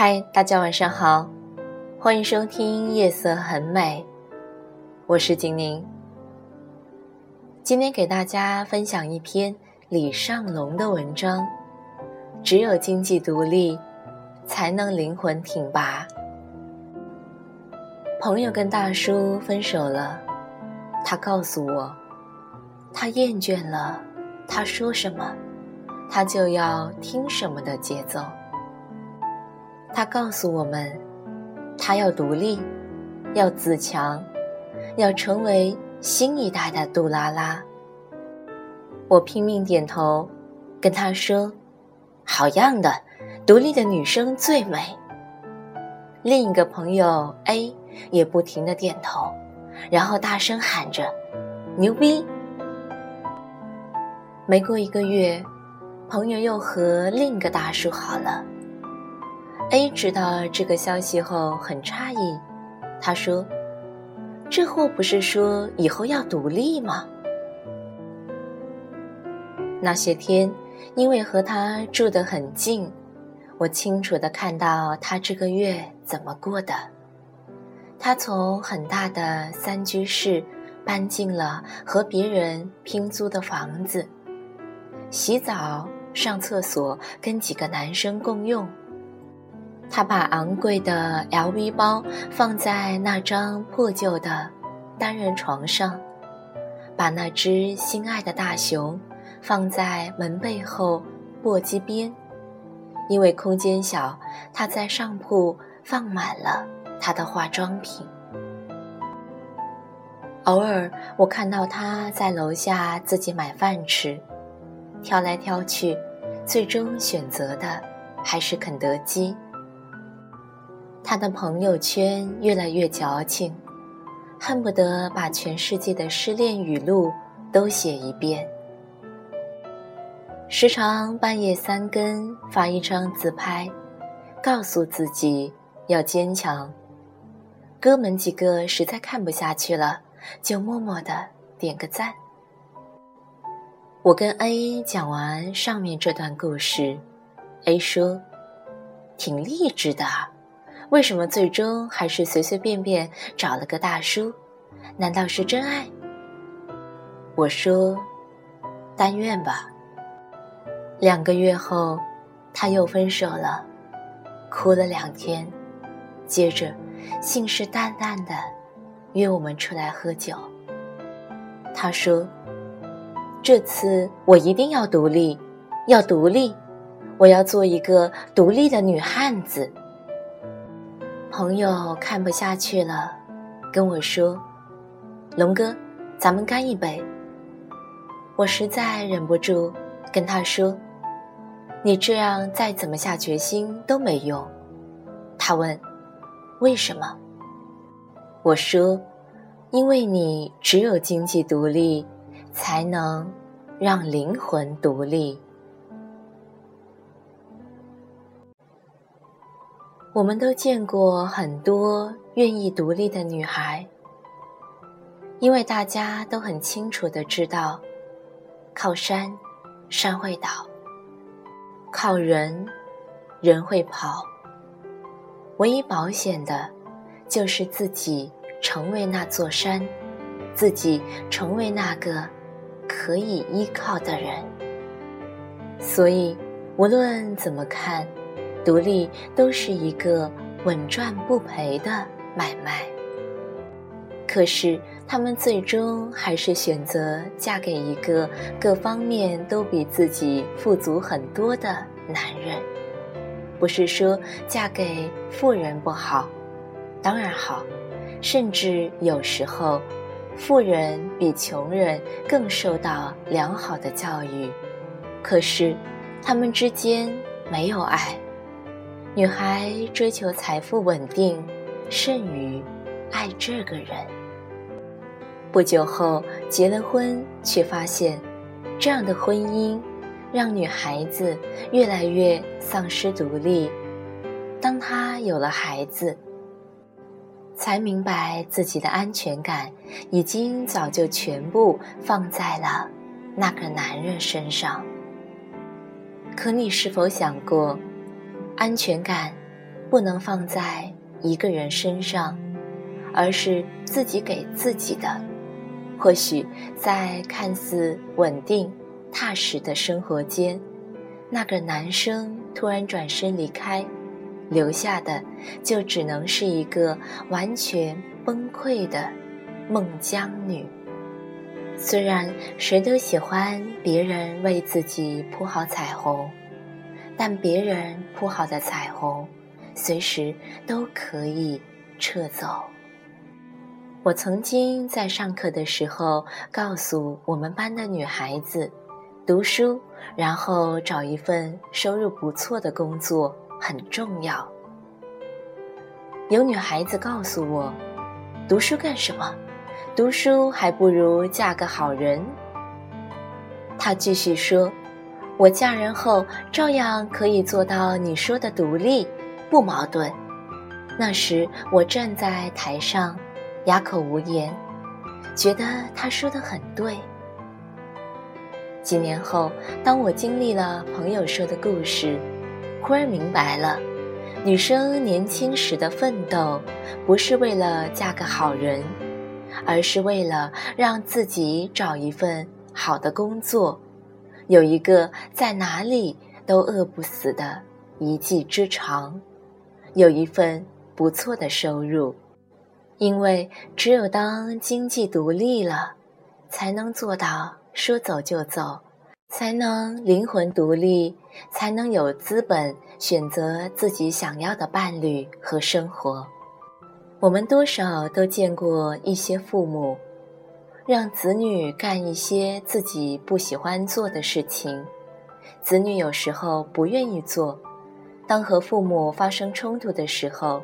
嗨，大家晚上好，欢迎收听《夜色很美》，我是景宁。今天给大家分享一篇李尚龙的文章：只有经济独立，才能灵魂挺拔。朋友跟大叔分手了，他告诉我，他厌倦了他说什么，他就要听什么的节奏。他告诉我们，他要独立，要自强，要成为新一代的杜拉拉。我拼命点头，跟他说：“好样的，独立的女生最美。”另一个朋友 A 也不停的点头，然后大声喊着：“牛逼！”没过一个月，朋友又和另一个大叔好了。A 知道这个消息后很诧异，他说：“这货不是说以后要独立吗？”那些天，因为和他住得很近，我清楚的看到他这个月怎么过的。他从很大的三居室搬进了和别人拼租的房子，洗澡、上厕所跟几个男生共用。他把昂贵的 LV 包放在那张破旧的单人床上，把那只心爱的大熊放在门背后簸箕边，因为空间小，他在上铺放满了他的化妆品。偶尔，我看到他在楼下自己买饭吃，挑来挑去，最终选择的还是肯德基。他的朋友圈越来越矫情，恨不得把全世界的失恋语录都写一遍。时常半夜三更发一张自拍，告诉自己要坚强。哥们几个实在看不下去了，就默默的点个赞。我跟 A 讲完上面这段故事，A 说：“挺励志的。”为什么最终还是随随便便找了个大叔？难道是真爱？我说，但愿吧。两个月后，他又分手了，哭了两天，接着信誓旦旦的约我们出来喝酒。他说：“这次我一定要独立，要独立，我要做一个独立的女汉子。”朋友看不下去了，跟我说：“龙哥，咱们干一杯。”我实在忍不住跟他说：“你这样再怎么下决心都没用。”他问：“为什么？”我说：“因为你只有经济独立，才能让灵魂独立。”我们都见过很多愿意独立的女孩，因为大家都很清楚的知道，靠山，山会倒；靠人，人会跑。唯一保险的，就是自己成为那座山，自己成为那个可以依靠的人。所以，无论怎么看。独立都是一个稳赚不赔的买卖，可是他们最终还是选择嫁给一个各方面都比自己富足很多的男人。不是说嫁给富人不好，当然好，甚至有时候，富人比穷人更受到良好的教育。可是，他们之间没有爱。女孩追求财富稳定，胜于爱这个人。不久后结了婚，却发现这样的婚姻让女孩子越来越丧失独立。当她有了孩子，才明白自己的安全感已经早就全部放在了那个男人身上。可你是否想过？安全感不能放在一个人身上，而是自己给自己的。或许在看似稳定、踏实的生活间，那个男生突然转身离开，留下的就只能是一个完全崩溃的孟姜女。虽然谁都喜欢别人为自己铺好彩虹，但别人铺好的彩虹，随时都可以撤走。我曾经在上课的时候告诉我们班的女孩子，读书，然后找一份收入不错的工作很重要。有女孩子告诉我，读书干什么？读书还不如嫁个好人。他继续说：“我嫁人后照样可以做到你说的独立，不矛盾。”那时我站在台上，哑口无言，觉得他说的很对。几年后，当我经历了朋友说的故事，忽然明白了，女生年轻时的奋斗，不是为了嫁个好人。而是为了让自己找一份好的工作，有一个在哪里都饿不死的一技之长，有一份不错的收入。因为只有当经济独立了，才能做到说走就走，才能灵魂独立，才能有资本选择自己想要的伴侣和生活。我们多少都见过一些父母，让子女干一些自己不喜欢做的事情，子女有时候不愿意做。当和父母发生冲突的时候，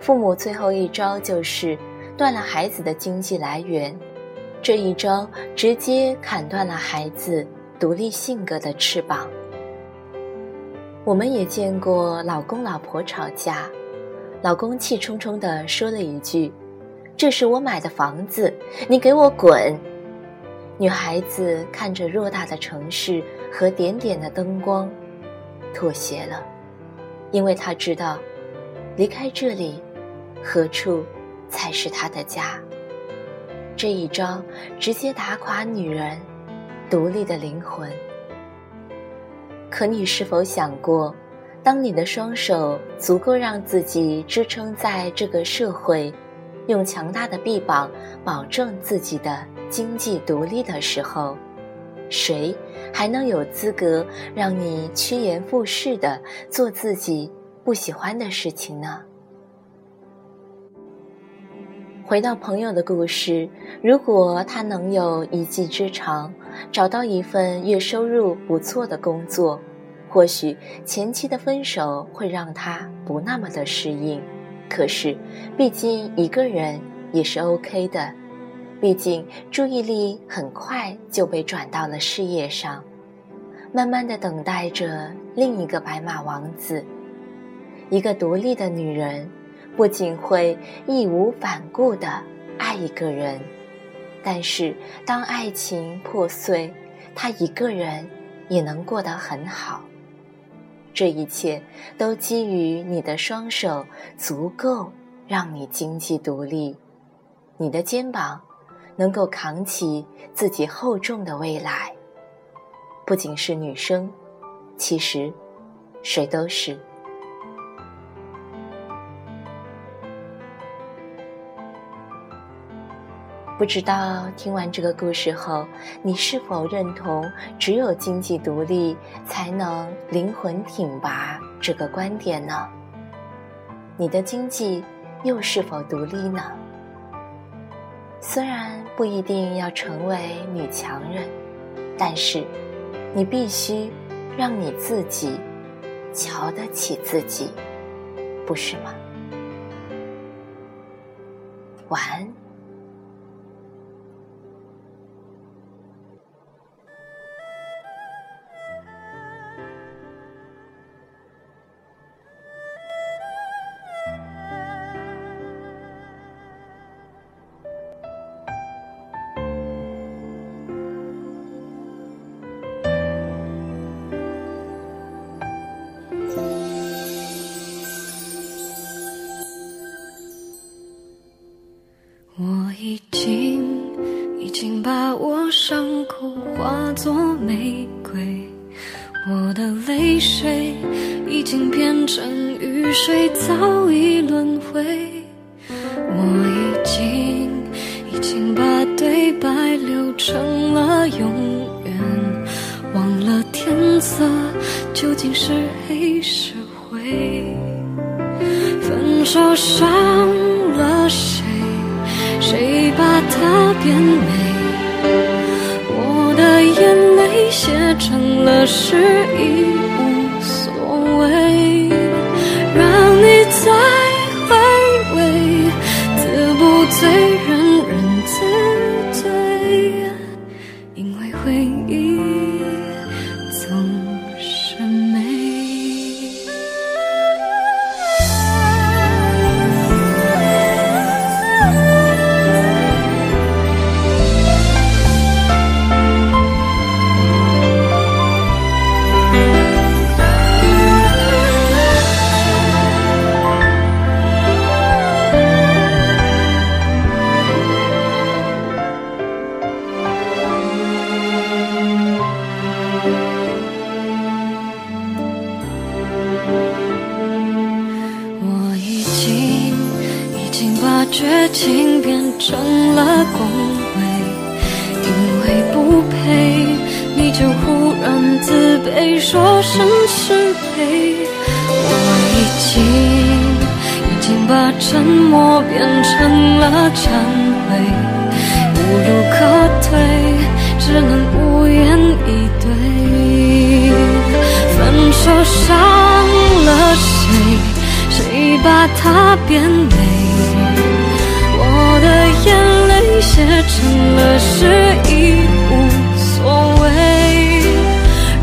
父母最后一招就是断了孩子的经济来源，这一招直接砍断了孩子独立性格的翅膀。我们也见过老公老婆吵架。老公气冲冲地说了一句：“这是我买的房子，你给我滚！”女孩子看着偌大的城市和点点的灯光，妥协了，因为她知道，离开这里，何处才是她的家？这一招直接打垮女人独立的灵魂。可你是否想过？当你的双手足够让自己支撑在这个社会，用强大的臂膀保证自己的经济独立的时候，谁还能有资格让你趋炎附势的做自己不喜欢的事情呢？回到朋友的故事，如果他能有一技之长，找到一份月收入不错的工作。或许前期的分手会让他不那么的适应，可是，毕竟一个人也是 OK 的。毕竟注意力很快就被转到了事业上，慢慢的等待着另一个白马王子。一个独立的女人，不仅会义无反顾的爱一个人，但是当爱情破碎，她一个人也能过得很好。这一切都基于你的双手足够让你经济独立，你的肩膀能够扛起自己厚重的未来。不仅是女生，其实谁都是。不知道听完这个故事后，你是否认同只有经济独立才能灵魂挺拔这个观点呢？你的经济又是否独立呢？虽然不一定要成为女强人，但是你必须让你自己瞧得起自己，不是吗？晚安。经变成雨水，早已轮回。我已经已经把对白留成了永远，忘了天色究竟是黑是灰。分手伤了谁？谁把它变美？我的眼泪写成了诗，已绝情变成了恭维，因为不配你就忽然自卑，说声是非。我已经已经把沉默变成了忏悔，无路可退，只能无言以对。分手伤了谁？谁把它变美？成了诗，已无所谓。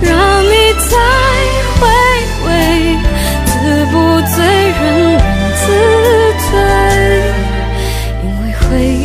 让你再回味，自不醉，人人自醉，因为回忆